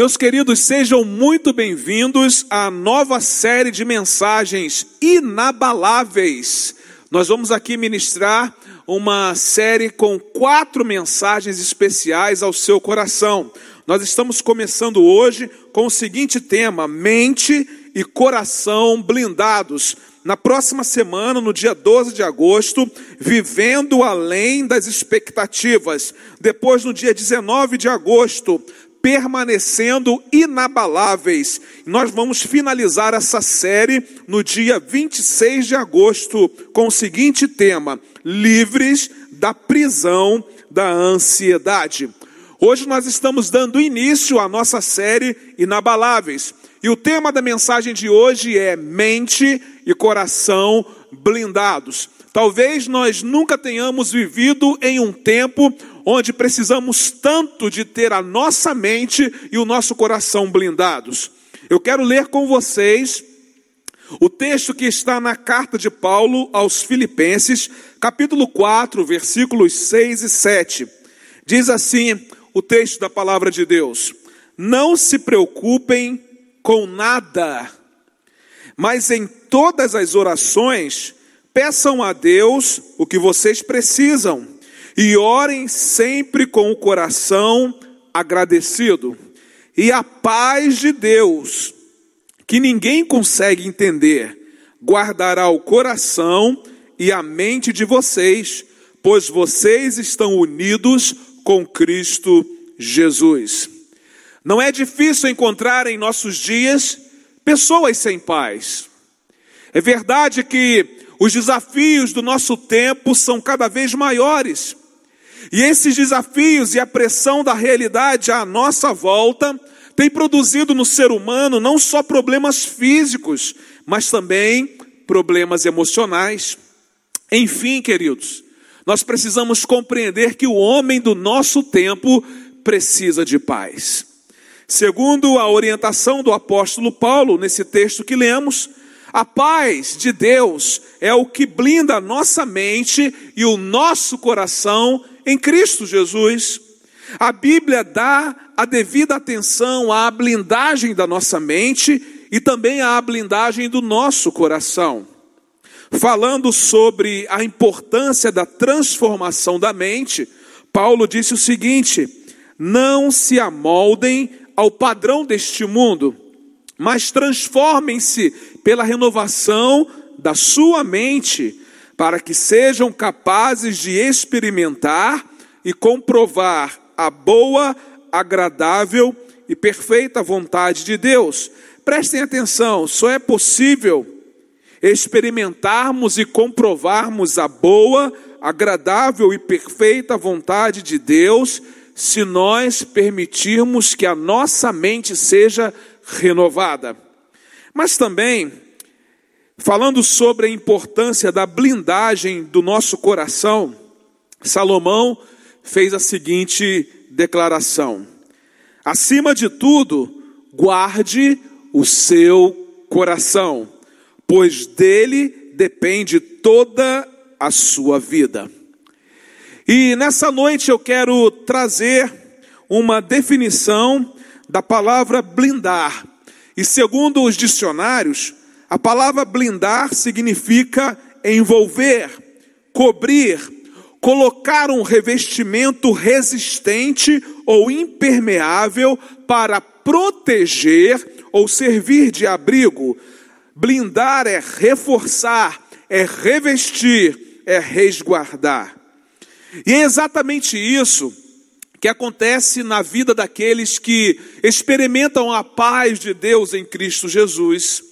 Meus queridos, sejam muito bem-vindos à nova série de mensagens inabaláveis. Nós vamos aqui ministrar uma série com quatro mensagens especiais ao seu coração. Nós estamos começando hoje com o seguinte tema: mente e coração blindados. Na próxima semana, no dia 12 de agosto, vivendo além das expectativas. Depois, no dia 19 de agosto, permanecendo inabaláveis. Nós vamos finalizar essa série no dia 26 de agosto com o seguinte tema: Livres da prisão da ansiedade. Hoje nós estamos dando início à nossa série Inabaláveis. E o tema da mensagem de hoje é mente e coração blindados. Talvez nós nunca tenhamos vivido em um tempo onde precisamos tanto de ter a nossa mente e o nosso coração blindados. Eu quero ler com vocês o texto que está na carta de Paulo aos Filipenses, capítulo 4, versículos 6 e 7. Diz assim o texto da palavra de Deus: Não se preocupem com nada, mas em todas as orações peçam a Deus o que vocês precisam e orem sempre com o coração agradecido. E a paz de Deus, que ninguém consegue entender, guardará o coração e a mente de vocês, pois vocês estão unidos com Cristo Jesus. Não é difícil encontrar em nossos dias pessoas sem paz. É verdade que os desafios do nosso tempo são cada vez maiores. E esses desafios e a pressão da realidade à nossa volta tem produzido no ser humano não só problemas físicos, mas também problemas emocionais. Enfim, queridos, nós precisamos compreender que o homem do nosso tempo precisa de paz. Segundo a orientação do apóstolo Paulo, nesse texto que lemos, a paz de Deus é o que blinda a nossa mente e o nosso coração em Cristo Jesus. A Bíblia dá a devida atenção à blindagem da nossa mente e também à blindagem do nosso coração. Falando sobre a importância da transformação da mente, Paulo disse o seguinte: não se amoldem ao padrão deste mundo, mas transformem-se pela renovação da sua mente para que sejam capazes de experimentar e comprovar a boa, agradável e perfeita vontade de Deus. Prestem atenção, só é possível experimentarmos e comprovarmos a boa, agradável e perfeita vontade de Deus se nós permitirmos que a nossa mente seja renovada. Mas também Falando sobre a importância da blindagem do nosso coração, Salomão fez a seguinte declaração: Acima de tudo, guarde o seu coração, pois dele depende toda a sua vida. E nessa noite eu quero trazer uma definição da palavra blindar. E segundo os dicionários, a palavra blindar significa envolver, cobrir, colocar um revestimento resistente ou impermeável para proteger ou servir de abrigo. Blindar é reforçar, é revestir, é resguardar. E é exatamente isso que acontece na vida daqueles que experimentam a paz de Deus em Cristo Jesus.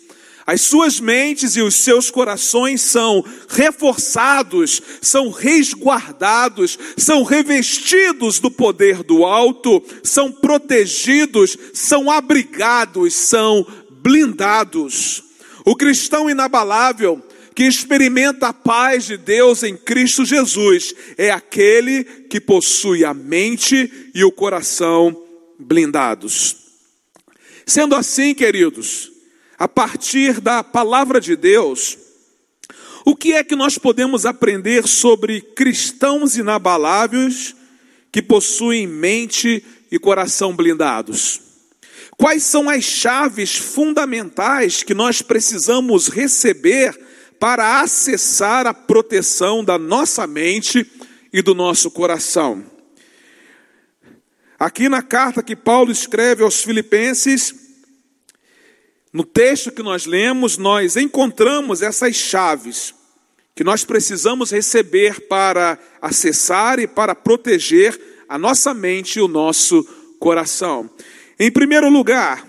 As suas mentes e os seus corações são reforçados, são resguardados, são revestidos do poder do alto, são protegidos, são abrigados, são blindados. O cristão inabalável que experimenta a paz de Deus em Cristo Jesus é aquele que possui a mente e o coração blindados. Sendo assim, queridos, a partir da palavra de Deus, o que é que nós podemos aprender sobre cristãos inabaláveis que possuem mente e coração blindados? Quais são as chaves fundamentais que nós precisamos receber para acessar a proteção da nossa mente e do nosso coração? Aqui na carta que Paulo escreve aos Filipenses, no texto que nós lemos, nós encontramos essas chaves que nós precisamos receber para acessar e para proteger a nossa mente e o nosso coração. Em primeiro lugar,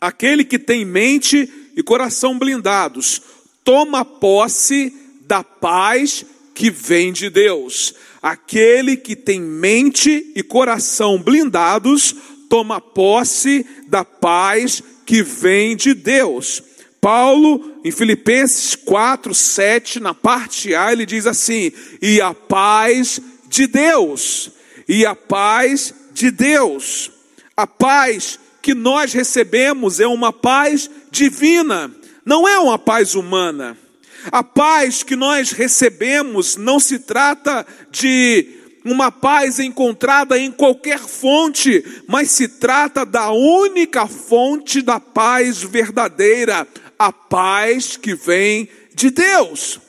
aquele que tem mente e coração blindados, toma posse da paz que vem de Deus. Aquele que tem mente e coração blindados, toma posse da paz que vem de Deus. Paulo, em Filipenses 4, 7, na parte A, ele diz assim: e a paz de Deus, e a paz de Deus. A paz que nós recebemos é uma paz divina, não é uma paz humana. A paz que nós recebemos não se trata de uma paz encontrada em qualquer fonte, mas se trata da única fonte da paz verdadeira, a paz que vem de Deus.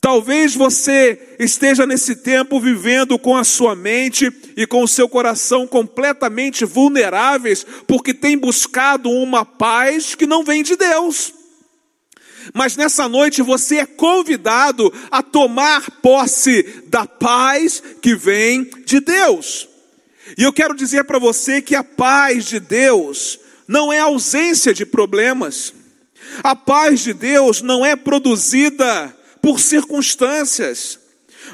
Talvez você esteja nesse tempo vivendo com a sua mente e com o seu coração completamente vulneráveis, porque tem buscado uma paz que não vem de Deus. Mas nessa noite você é convidado a tomar posse da paz que vem de Deus. E eu quero dizer para você que a paz de Deus não é ausência de problemas. A paz de Deus não é produzida por circunstâncias.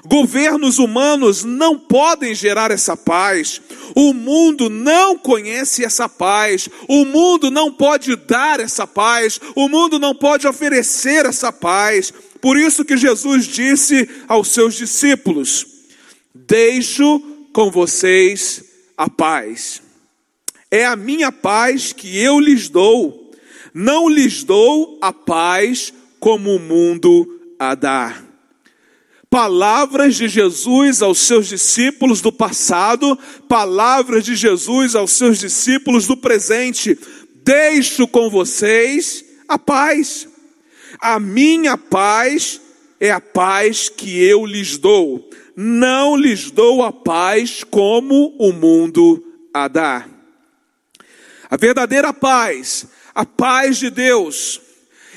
Governos humanos não podem gerar essa paz. O mundo não conhece essa paz. O mundo não pode dar essa paz. O mundo não pode oferecer essa paz. Por isso que Jesus disse aos seus discípulos: Deixo com vocês a paz. É a minha paz que eu lhes dou. Não lhes dou a paz como o mundo a dar. Palavras de Jesus aos seus discípulos do passado, palavras de Jesus aos seus discípulos do presente. Deixo com vocês a paz. A minha paz é a paz que eu lhes dou. Não lhes dou a paz como o mundo a dá. A verdadeira paz, a paz de Deus,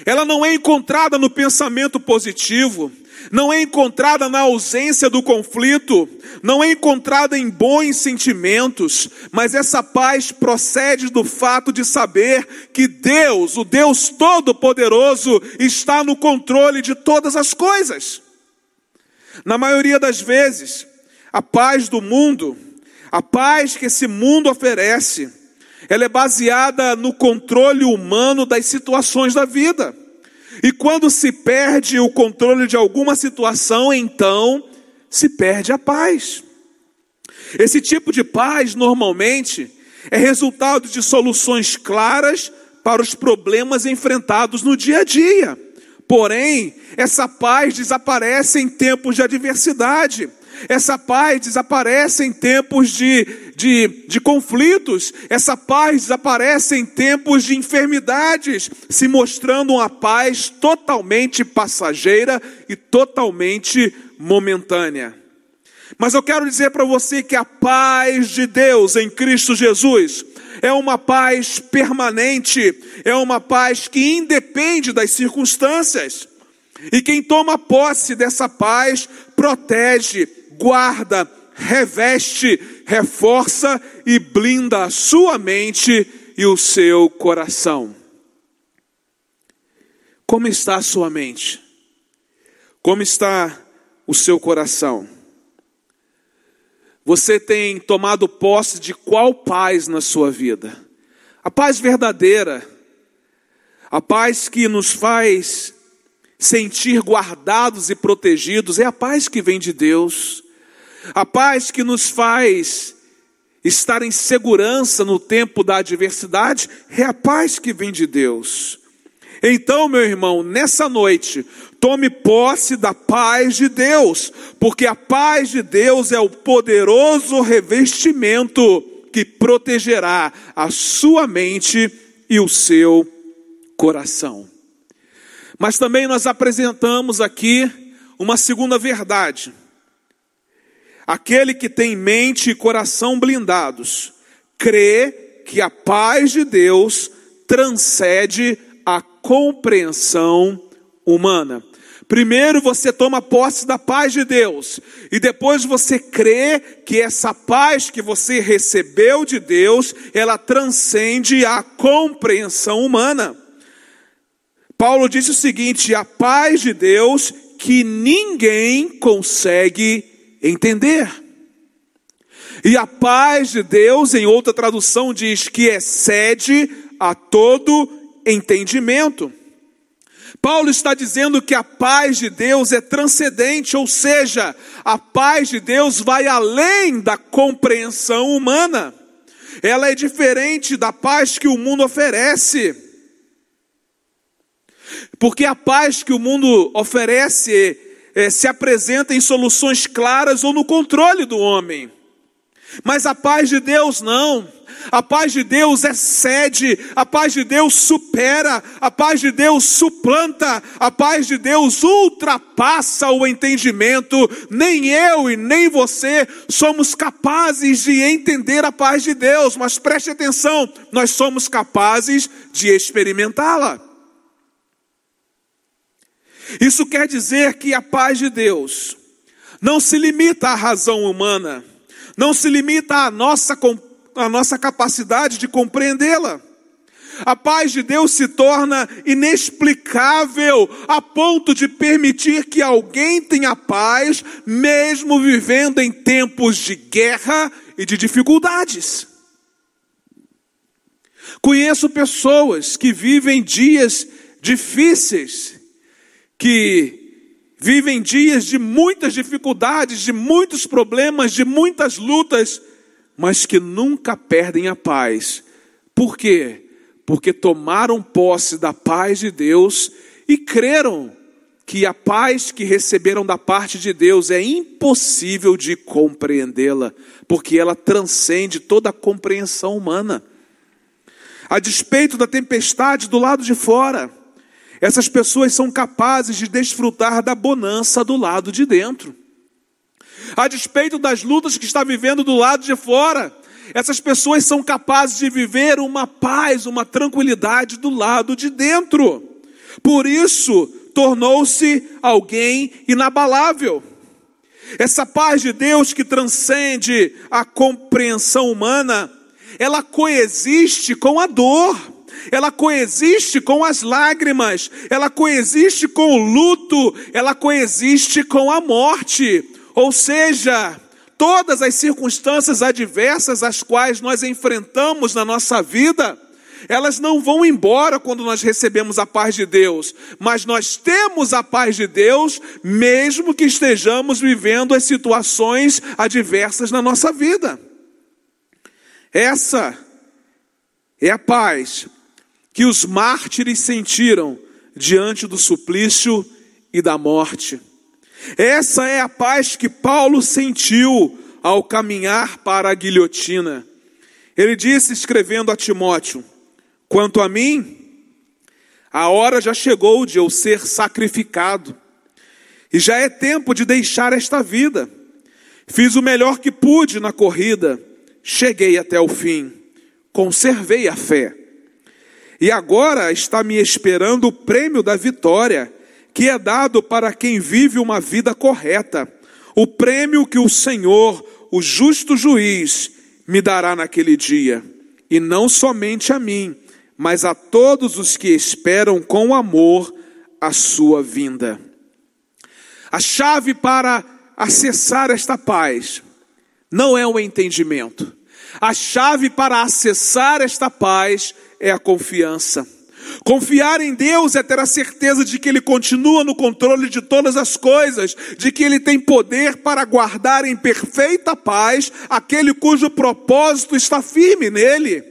ela não é encontrada no pensamento positivo, não é encontrada na ausência do conflito, não é encontrada em bons sentimentos, mas essa paz procede do fato de saber que Deus, o Deus Todo-Poderoso, está no controle de todas as coisas. Na maioria das vezes, a paz do mundo, a paz que esse mundo oferece, ela é baseada no controle humano das situações da vida. E quando se perde o controle de alguma situação, então se perde a paz. Esse tipo de paz, normalmente, é resultado de soluções claras para os problemas enfrentados no dia a dia. Porém, essa paz desaparece em tempos de adversidade. Essa paz desaparece em tempos de, de, de conflitos, essa paz desaparece em tempos de enfermidades, se mostrando uma paz totalmente passageira e totalmente momentânea. Mas eu quero dizer para você que a paz de Deus em Cristo Jesus é uma paz permanente, é uma paz que independe das circunstâncias. E quem toma posse dessa paz protege, guarda, reveste, reforça e blinda a sua mente e o seu coração. Como está a sua mente? Como está o seu coração? Você tem tomado posse de qual paz na sua vida? A paz verdadeira, a paz que nos faz sentir guardados e protegidos, é a paz que vem de Deus. A paz que nos faz estar em segurança no tempo da adversidade é a paz que vem de Deus. Então, meu irmão, nessa noite, tome posse da paz de Deus, porque a paz de Deus é o poderoso revestimento que protegerá a sua mente e o seu coração. Mas também nós apresentamos aqui uma segunda verdade. Aquele que tem mente e coração blindados, crê que a paz de Deus transcende a compreensão humana. Primeiro você toma posse da paz de Deus, e depois você crê que essa paz que você recebeu de Deus, ela transcende a compreensão humana. Paulo disse o seguinte: a paz de Deus que ninguém consegue entender. E a paz de Deus, em outra tradução, diz que excede a todo entendimento. Paulo está dizendo que a paz de Deus é transcendente, ou seja, a paz de Deus vai além da compreensão humana. Ela é diferente da paz que o mundo oferece. Porque a paz que o mundo oferece é, se apresenta em soluções claras ou no controle do homem. Mas a paz de Deus não. A paz de Deus excede, a paz de Deus supera, a paz de Deus suplanta, a paz de Deus ultrapassa o entendimento. Nem eu e nem você somos capazes de entender a paz de Deus, mas preste atenção, nós somos capazes de experimentá-la. Isso quer dizer que a paz de Deus não se limita à razão humana, não se limita à nossa a nossa capacidade de compreendê-la. A paz de Deus se torna inexplicável a ponto de permitir que alguém tenha paz, mesmo vivendo em tempos de guerra e de dificuldades. Conheço pessoas que vivem dias difíceis, que vivem dias de muitas dificuldades, de muitos problemas, de muitas lutas, mas que nunca perdem a paz. Por quê? Porque tomaram posse da paz de Deus e creram que a paz que receberam da parte de Deus é impossível de compreendê-la, porque ela transcende toda a compreensão humana. A despeito da tempestade do lado de fora, essas pessoas são capazes de desfrutar da bonança do lado de dentro a despeito das lutas que está vivendo do lado de fora, essas pessoas são capazes de viver uma paz, uma tranquilidade do lado de dentro. Por isso, tornou-se alguém inabalável. Essa paz de Deus que transcende a compreensão humana, ela coexiste com a dor, ela coexiste com as lágrimas, ela coexiste com o luto, ela coexiste com a morte. Ou seja, todas as circunstâncias adversas as quais nós enfrentamos na nossa vida, elas não vão embora quando nós recebemos a paz de Deus, mas nós temos a paz de Deus, mesmo que estejamos vivendo as situações adversas na nossa vida. Essa é a paz que os mártires sentiram diante do suplício e da morte. Essa é a paz que Paulo sentiu ao caminhar para a guilhotina. Ele disse, escrevendo a Timóteo: Quanto a mim, a hora já chegou de eu ser sacrificado, e já é tempo de deixar esta vida. Fiz o melhor que pude na corrida, cheguei até o fim, conservei a fé. E agora está me esperando o prêmio da vitória que é dado para quem vive uma vida correta, o prêmio que o Senhor, o justo juiz, me dará naquele dia, e não somente a mim, mas a todos os que esperam com amor a sua vinda. A chave para acessar esta paz não é o entendimento. A chave para acessar esta paz é a confiança. Confiar em Deus é ter a certeza de que Ele continua no controle de todas as coisas, de que Ele tem poder para guardar em perfeita paz aquele cujo propósito está firme nele.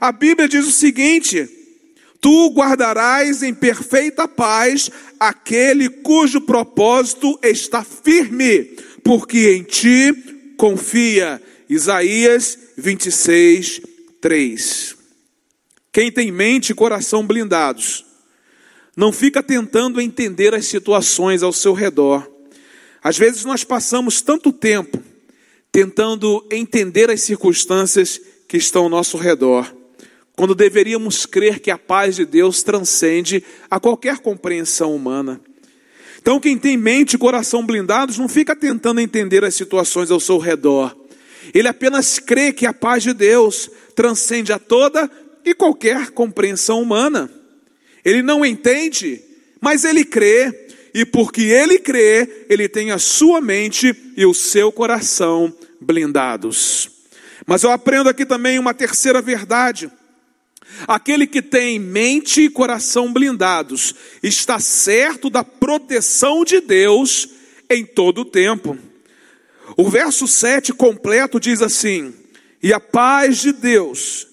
A Bíblia diz o seguinte: Tu guardarás em perfeita paz aquele cujo propósito está firme, porque em ti confia Isaías 26, 3. Quem tem mente e coração blindados, não fica tentando entender as situações ao seu redor. Às vezes nós passamos tanto tempo tentando entender as circunstâncias que estão ao nosso redor, quando deveríamos crer que a paz de Deus transcende a qualquer compreensão humana. Então, quem tem mente e coração blindados não fica tentando entender as situações ao seu redor. Ele apenas crê que a paz de Deus transcende a toda e qualquer compreensão humana. Ele não entende, mas ele crê, e porque ele crê, ele tem a sua mente e o seu coração blindados. Mas eu aprendo aqui também uma terceira verdade. Aquele que tem mente e coração blindados está certo da proteção de Deus em todo o tempo. O verso 7 completo diz assim: E a paz de Deus,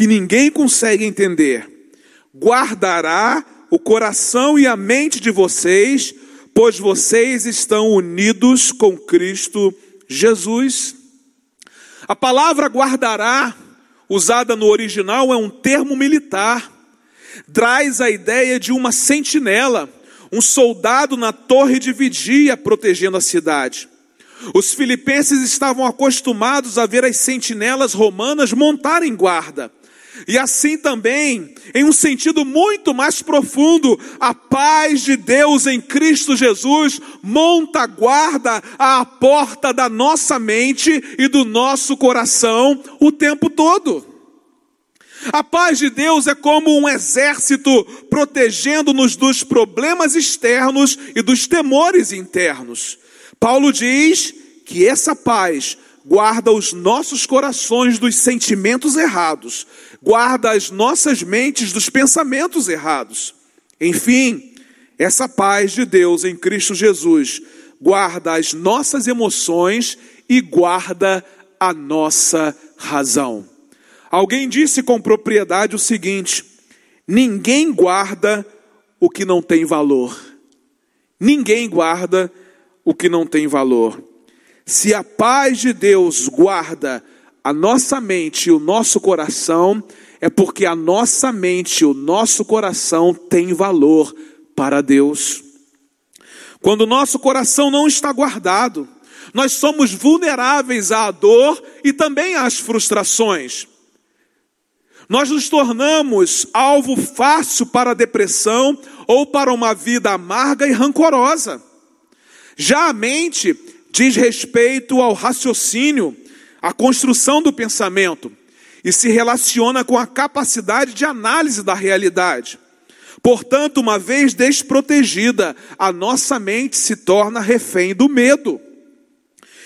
que ninguém consegue entender, guardará o coração e a mente de vocês, pois vocês estão unidos com Cristo Jesus. A palavra guardará, usada no original, é um termo militar, traz a ideia de uma sentinela, um soldado na torre de vigia protegendo a cidade. Os filipenses estavam acostumados a ver as sentinelas romanas montarem guarda. E assim também, em um sentido muito mais profundo, a paz de Deus em Cristo Jesus monta guarda à porta da nossa mente e do nosso coração o tempo todo. A paz de Deus é como um exército protegendo-nos dos problemas externos e dos temores internos. Paulo diz que essa paz guarda os nossos corações dos sentimentos errados, guarda as nossas mentes dos pensamentos errados. Enfim, essa paz de Deus em Cristo Jesus guarda as nossas emoções e guarda a nossa razão. Alguém disse com propriedade o seguinte: ninguém guarda o que não tem valor. Ninguém guarda o que não tem valor. Se a paz de Deus guarda a nossa mente e o nosso coração, é porque a nossa mente e o nosso coração têm valor para Deus. Quando o nosso coração não está guardado, nós somos vulneráveis à dor e também às frustrações. Nós nos tornamos alvo fácil para a depressão ou para uma vida amarga e rancorosa. Já a mente diz respeito ao raciocínio, à construção do pensamento e se relaciona com a capacidade de análise da realidade. Portanto, uma vez desprotegida, a nossa mente se torna refém do medo.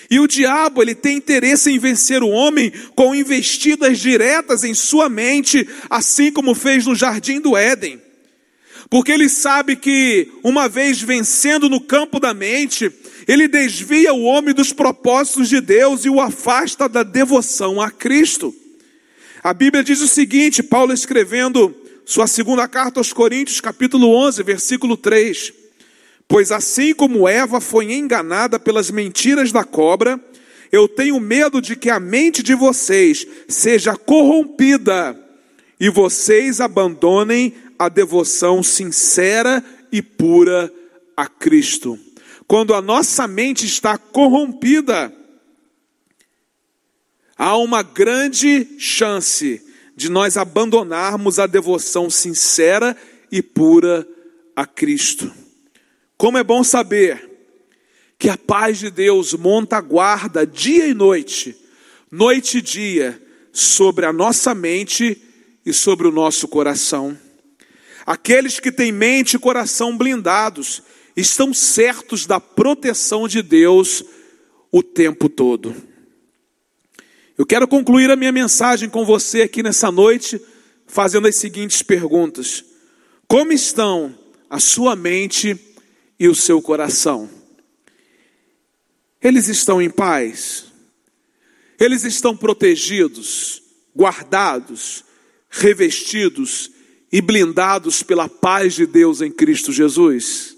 E o diabo, ele tem interesse em vencer o homem com investidas diretas em sua mente, assim como fez no jardim do Éden. Porque ele sabe que, uma vez vencendo no campo da mente, ele desvia o homem dos propósitos de Deus e o afasta da devoção a Cristo. A Bíblia diz o seguinte, Paulo escrevendo sua segunda carta aos Coríntios, capítulo 11, versículo 3: Pois assim como Eva foi enganada pelas mentiras da cobra, eu tenho medo de que a mente de vocês seja corrompida e vocês abandonem a devoção sincera e pura a Cristo. Quando a nossa mente está corrompida, há uma grande chance de nós abandonarmos a devoção sincera e pura a Cristo. Como é bom saber que a paz de Deus monta guarda dia e noite, noite e dia, sobre a nossa mente e sobre o nosso coração. Aqueles que têm mente e coração blindados estão certos da proteção de Deus o tempo todo. Eu quero concluir a minha mensagem com você aqui nessa noite, fazendo as seguintes perguntas: Como estão a sua mente e o seu coração? Eles estão em paz? Eles estão protegidos, guardados, revestidos e blindados pela paz de Deus em Cristo Jesus?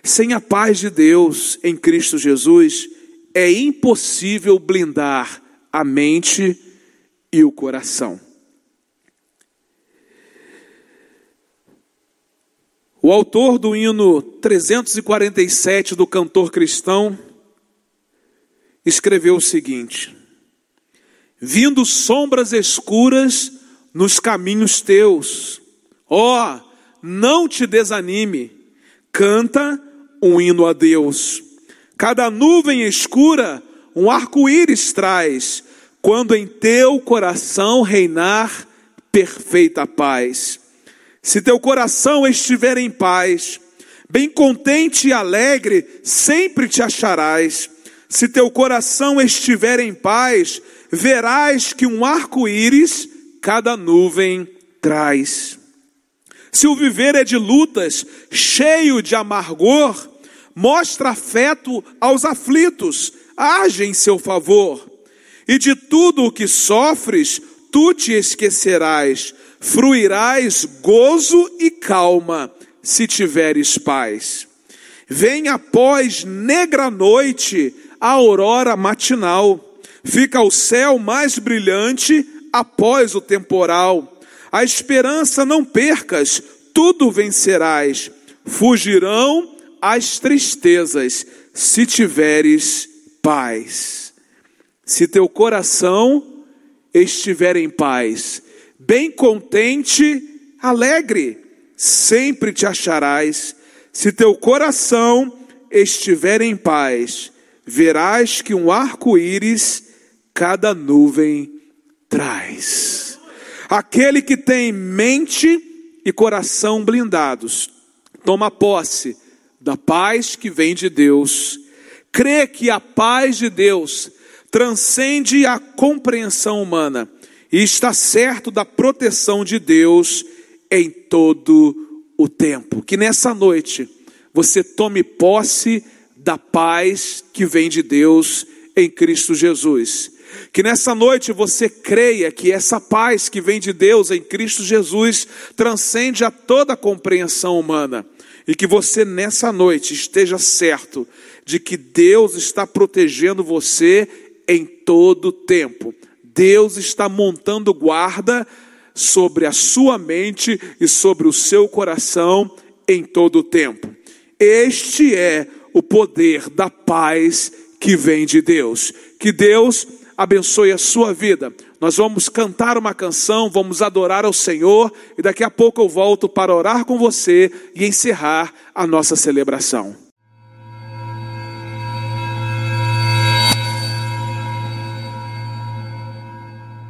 Sem a paz de Deus em Cristo Jesus, é impossível blindar a mente e o coração. O autor do hino 347 do cantor cristão escreveu o seguinte: Vindo sombras escuras nos caminhos teus, ó, oh, não te desanime, canta um hino a Deus. Cada nuvem escura um arco-íris traz, quando em teu coração reinar perfeita paz. Se teu coração estiver em paz, bem contente e alegre, sempre te acharás. Se teu coração estiver em paz, verás que um arco-íris cada nuvem traz. Se o viver é de lutas, cheio de amargor, mostra afeto aos aflitos, age em seu favor. E de tudo o que sofres, tu te esquecerás, fruirás gozo e calma, se tiveres paz. Vem após negra noite a aurora matinal, fica o céu mais brilhante após o temporal. A esperança não percas, tudo vencerás. Fugirão as tristezas, se tiveres paz. Se teu coração estiver em paz, bem contente, alegre, sempre te acharás. Se teu coração estiver em paz, verás que um arco-íris cada nuvem traz. Aquele que tem mente e coração blindados, toma posse da paz que vem de Deus, crê que a paz de Deus transcende a compreensão humana e está certo da proteção de Deus em todo o tempo. Que nessa noite você tome posse da paz que vem de Deus em Cristo Jesus. Que nessa noite você creia que essa paz que vem de Deus em Cristo Jesus transcende a toda a compreensão humana. E que você nessa noite esteja certo de que Deus está protegendo você em todo o tempo. Deus está montando guarda sobre a sua mente e sobre o seu coração em todo o tempo. Este é o poder da paz que vem de Deus. Que Deus abençoe a sua vida. Nós vamos cantar uma canção, vamos adorar ao Senhor e daqui a pouco eu volto para orar com você e encerrar a nossa celebração.